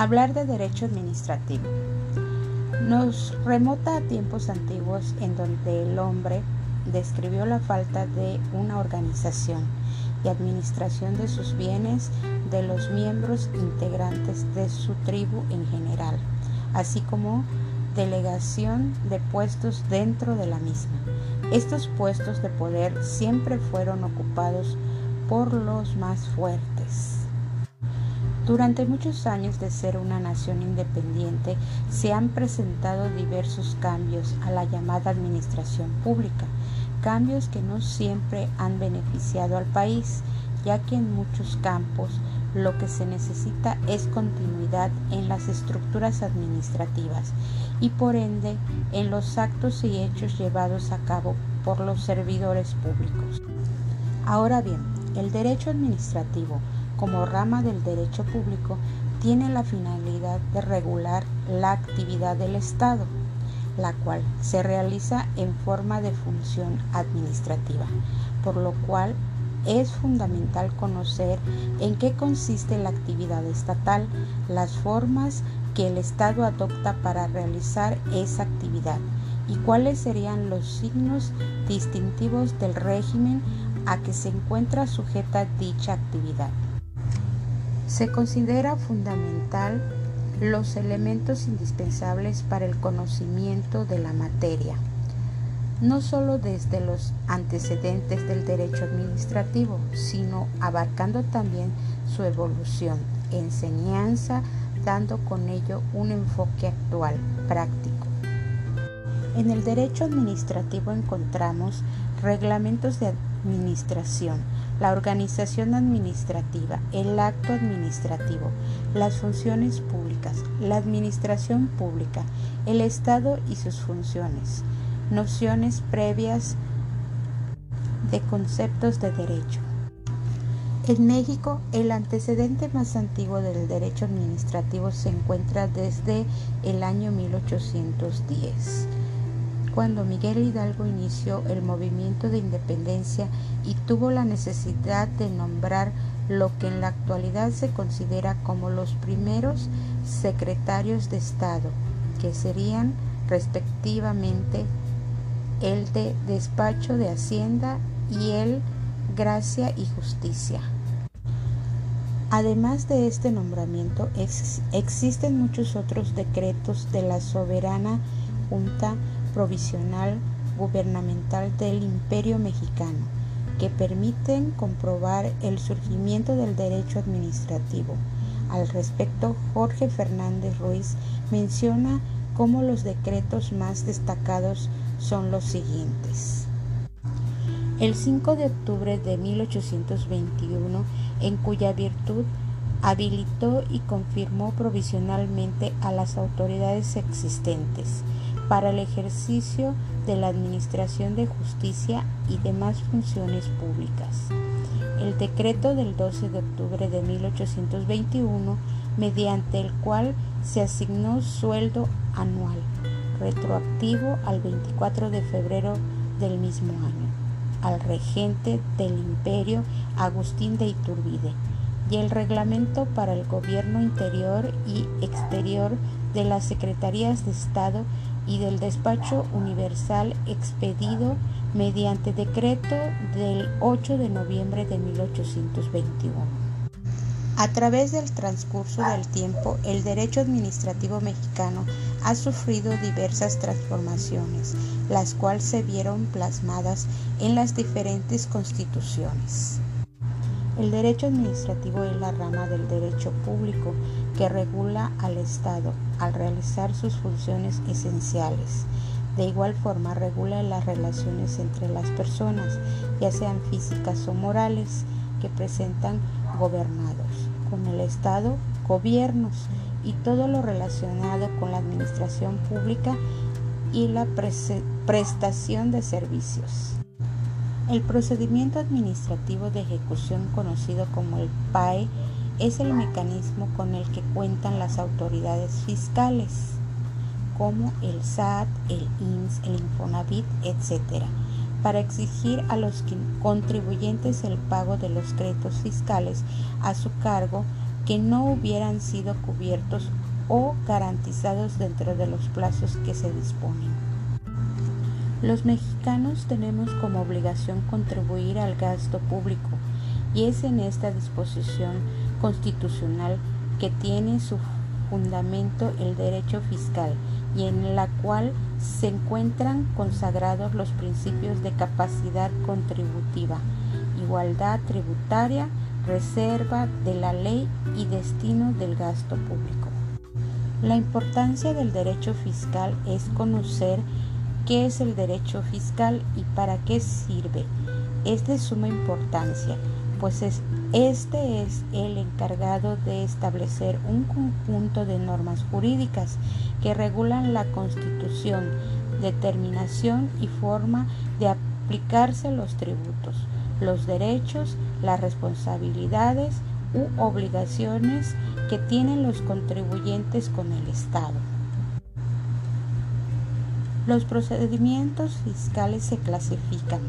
Hablar de derecho administrativo nos remota a tiempos antiguos en donde el hombre describió la falta de una organización y administración de sus bienes de los miembros integrantes de su tribu en general, así como delegación de puestos dentro de la misma. Estos puestos de poder siempre fueron ocupados por los más fuertes. Durante muchos años de ser una nación independiente se han presentado diversos cambios a la llamada administración pública, cambios que no siempre han beneficiado al país, ya que en muchos campos lo que se necesita es continuidad en las estructuras administrativas y por ende en los actos y hechos llevados a cabo por los servidores públicos. Ahora bien, el derecho administrativo como rama del derecho público tiene la finalidad de regular la actividad del Estado, la cual se realiza en forma de función administrativa, por lo cual es fundamental conocer en qué consiste la actividad estatal, las formas que el Estado adopta para realizar esa actividad y cuáles serían los signos distintivos del régimen a que se encuentra sujeta dicha actividad. Se considera fundamental los elementos indispensables para el conocimiento de la materia, no sólo desde los antecedentes del derecho administrativo, sino abarcando también su evolución, enseñanza, dando con ello un enfoque actual, práctico. En el derecho administrativo encontramos reglamentos de administración, la organización administrativa, el acto administrativo, las funciones públicas, la administración pública, el Estado y sus funciones, nociones previas de conceptos de derecho. En México, el antecedente más antiguo del derecho administrativo se encuentra desde el año 1810 cuando Miguel Hidalgo inició el movimiento de independencia y tuvo la necesidad de nombrar lo que en la actualidad se considera como los primeros secretarios de Estado, que serían respectivamente el de Despacho de Hacienda y el Gracia y Justicia. Además de este nombramiento, existen muchos otros decretos de la soberana Junta provisional gubernamental del Imperio Mexicano, que permiten comprobar el surgimiento del derecho administrativo. Al respecto, Jorge Fernández Ruiz menciona cómo los decretos más destacados son los siguientes. El 5 de octubre de 1821, en cuya virtud habilitó y confirmó provisionalmente a las autoridades existentes para el ejercicio de la Administración de Justicia y demás funciones públicas. El decreto del 12 de octubre de 1821, mediante el cual se asignó sueldo anual, retroactivo al 24 de febrero del mismo año, al regente del imperio Agustín de Iturbide, y el reglamento para el gobierno interior y exterior de las Secretarías de Estado y del despacho universal expedido mediante decreto del 8 de noviembre de 1821. A través del transcurso del tiempo, el derecho administrativo mexicano ha sufrido diversas transformaciones, las cuales se vieron plasmadas en las diferentes constituciones. El derecho administrativo es la rama del derecho público que regula al Estado al realizar sus funciones esenciales. De igual forma regula las relaciones entre las personas, ya sean físicas o morales, que presentan gobernados, con el Estado, gobiernos y todo lo relacionado con la administración pública y la prestación de servicios. El procedimiento administrativo de ejecución conocido como el PAE es el mecanismo con el que cuentan las autoridades fiscales, como el SAT, el INS, el Infonavit, etc., para exigir a los contribuyentes el pago de los créditos fiscales a su cargo que no hubieran sido cubiertos o garantizados dentro de los plazos que se disponen. Los mexicanos tenemos como obligación contribuir al gasto público y es en esta disposición constitucional que tiene su fundamento el derecho fiscal y en la cual se encuentran consagrados los principios de capacidad contributiva, igualdad tributaria, reserva de la ley y destino del gasto público. La importancia del derecho fiscal es conocer qué es el derecho fiscal y para qué sirve. Es de suma importancia, pues este es el encargado de establecer un conjunto de normas jurídicas que regulan la constitución, determinación y forma de aplicarse los tributos, los derechos, las responsabilidades u obligaciones que tienen los contribuyentes con el Estado. Los procedimientos fiscales se clasifican.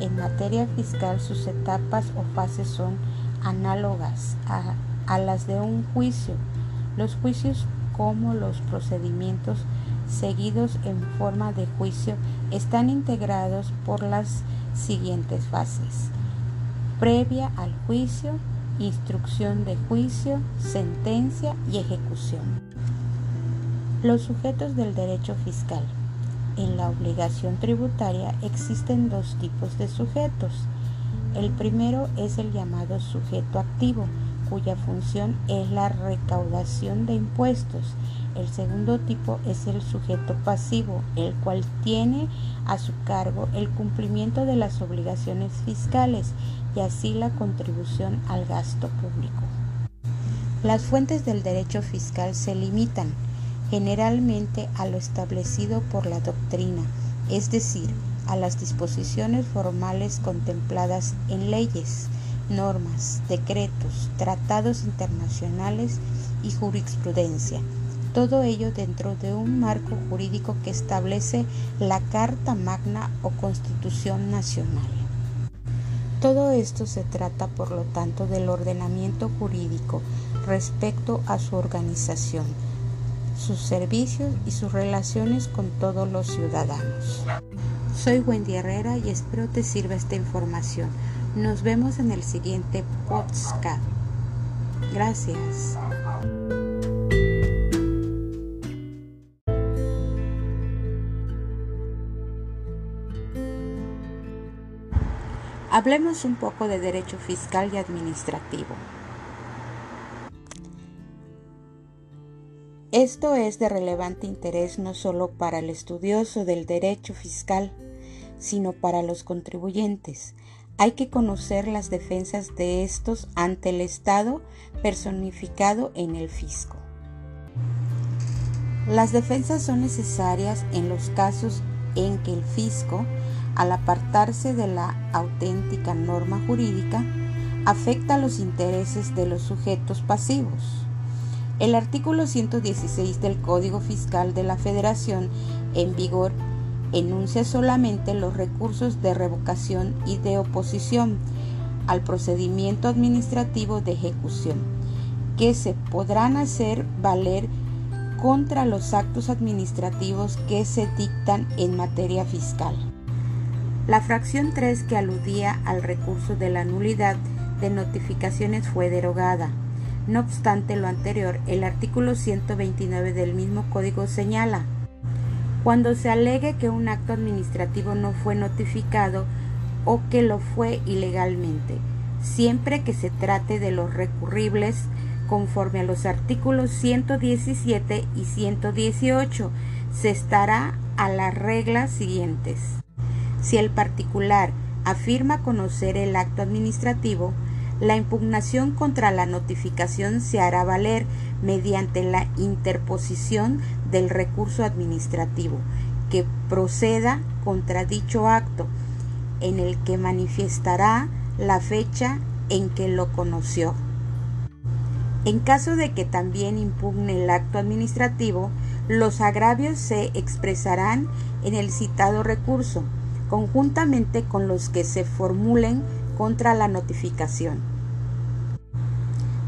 En materia fiscal sus etapas o fases son análogas a, las de un juicio. Los juicios como los procedimientos seguidos en forma de juicio están integrados por las siguientes fases. Previa al juicio, instrucción de juicio, sentencia y ejecución. Los sujetos del derecho fiscal. En la obligación tributaria existen dos tipos de sujetos. El primero es el llamado sujeto activo, cuya función es la recaudación de impuestos. El segundo tipo es el sujeto pasivo, el cual tiene a su cargo el cumplimiento de las obligaciones fiscales y así la contribución al gasto público. Las fuentes del derecho fiscal se limitan generalmente a lo establecido por la doctrina, es decir, a las disposiciones formales contempladas en leyes, normas, decretos, tratados internacionales y jurisprudencia. Todo ello dentro de un marco jurídico que establece la Carta Magna o Constitución Nacional. Todo esto se trata, por lo tanto, del ordenamiento jurídico respecto a su organización, sus servicios y sus relaciones con todos los ciudadanos. Soy Wendy Herrera y espero te sirva esta información. Nos vemos en el siguiente podcast. Gracias. Hablemos un poco de derecho fiscal y administrativo. Esto es de relevante interés no solo para el estudioso del derecho fiscal, sino para los contribuyentes. Hay que conocer las defensas de estos ante el Estado personificado en el fisco. Las defensas son necesarias en los casos en que el fisco, al apartarse de la auténtica norma jurídica, afecta los intereses de los sujetos pasivos. El artículo 116 del Código Fiscal de la Federación en vigor enuncia solamente los recursos de revocación y de oposición al procedimiento administrativo de ejecución, que se podrán hacer valer contra los actos administrativos que se dictan en materia fiscal. La fracción 3 que aludía al recurso de la nulidad de notificaciones fue derogada. No obstante lo anterior, el artículo 129 del mismo código señala, cuando se alegue que un acto administrativo no fue notificado o que lo fue ilegalmente, siempre que se trate de los recurribles conforme a los artículos 117 y 118, se estará a las reglas siguientes. Si el particular afirma conocer el acto administrativo, la impugnación contra la notificación se hará valer mediante la interposición del recurso administrativo que proceda contra dicho acto, en el que manifestará la fecha en que lo conoció. En caso de que también impugne el acto administrativo, los agravios se expresarán en el citado recurso, conjuntamente con los que se formulen contra la notificación.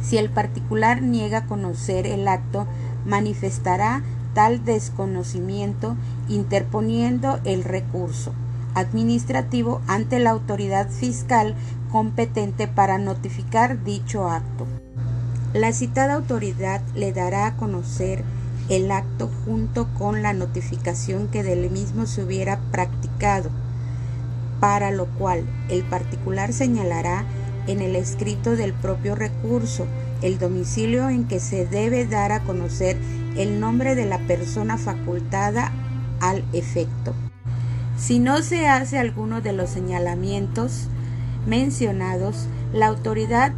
Si el particular niega conocer el acto, manifestará tal desconocimiento interponiendo el recurso administrativo ante la autoridad fiscal competente para notificar dicho acto. La citada autoridad le dará a conocer el acto junto con la notificación que del mismo se hubiera practicado, para lo cual el particular señalará en el escrito del propio recurso el domicilio en que se debe dar a conocer el nombre de la persona facultada al efecto. Si no se hace alguno de los señalamientos mencionados, la autoridad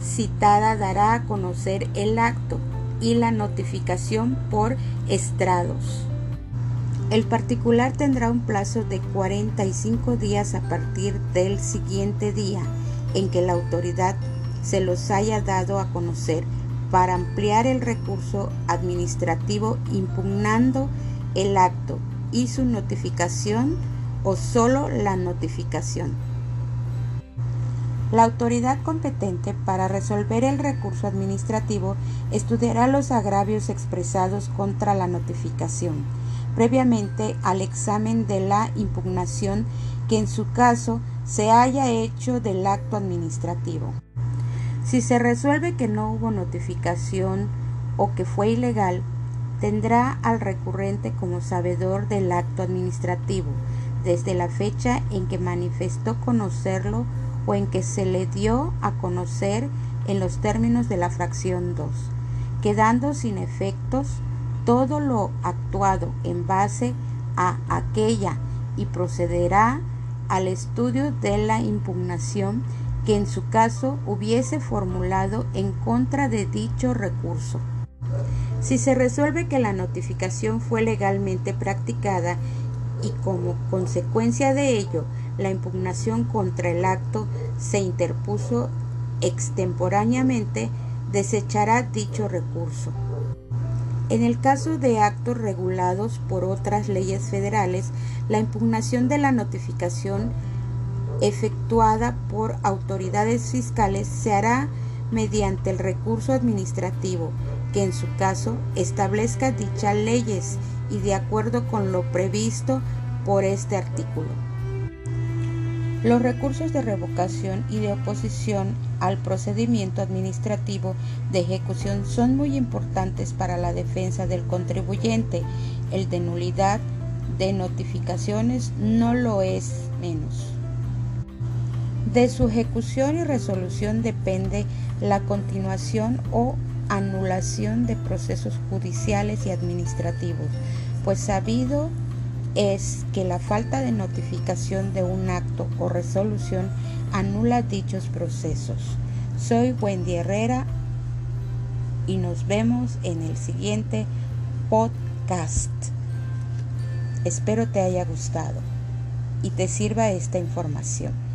citada dará a conocer el acto y la notificación por estrados. El particular tendrá un plazo de 45 días a partir del siguiente día en que la autoridad se los haya dado a conocer para ampliar el recurso administrativo impugnando el acto y su notificación o solo la notificación. La autoridad competente para resolver el recurso administrativo estudiará los agravios expresados contra la notificación, previamente al examen de la impugnación que en su caso se haya hecho del acto administrativo. Si se resuelve que no hubo notificación o que fue ilegal, tendrá al recurrente como sabedor del acto administrativo desde la fecha en que manifestó conocerlo o en que se le dio a conocer en los términos de la fracción 2, quedando sin efectos todo lo actuado en base a aquella y procederá al estudio de la impugnación que en su caso hubiese formulado en contra de dicho recurso. Si se resuelve que la notificación fue legalmente practicada y como consecuencia de ello la impugnación contra el acto se interpuso extemporáneamente, desechará dicho recurso. En el caso de actos regulados por otras leyes federales, la impugnación de la notificación efectuada por autoridades fiscales se hará mediante el recurso administrativo que en su caso establezca dichas leyes y de acuerdo con lo previsto por este artículo. Los recursos de revocación y de oposición al procedimiento administrativo de ejecución son muy importantes para la defensa del contribuyente. El de nulidad de notificaciones no lo es menos. De su ejecución y resolución depende la continuación o anulación de procesos judiciales y administrativos, pues sabido es que la falta de notificación de un acto o resolución anula dichos procesos. Soy Wendy Herrera y nos vemos en el siguiente podcast. Espero te haya gustado y te sirva esta información.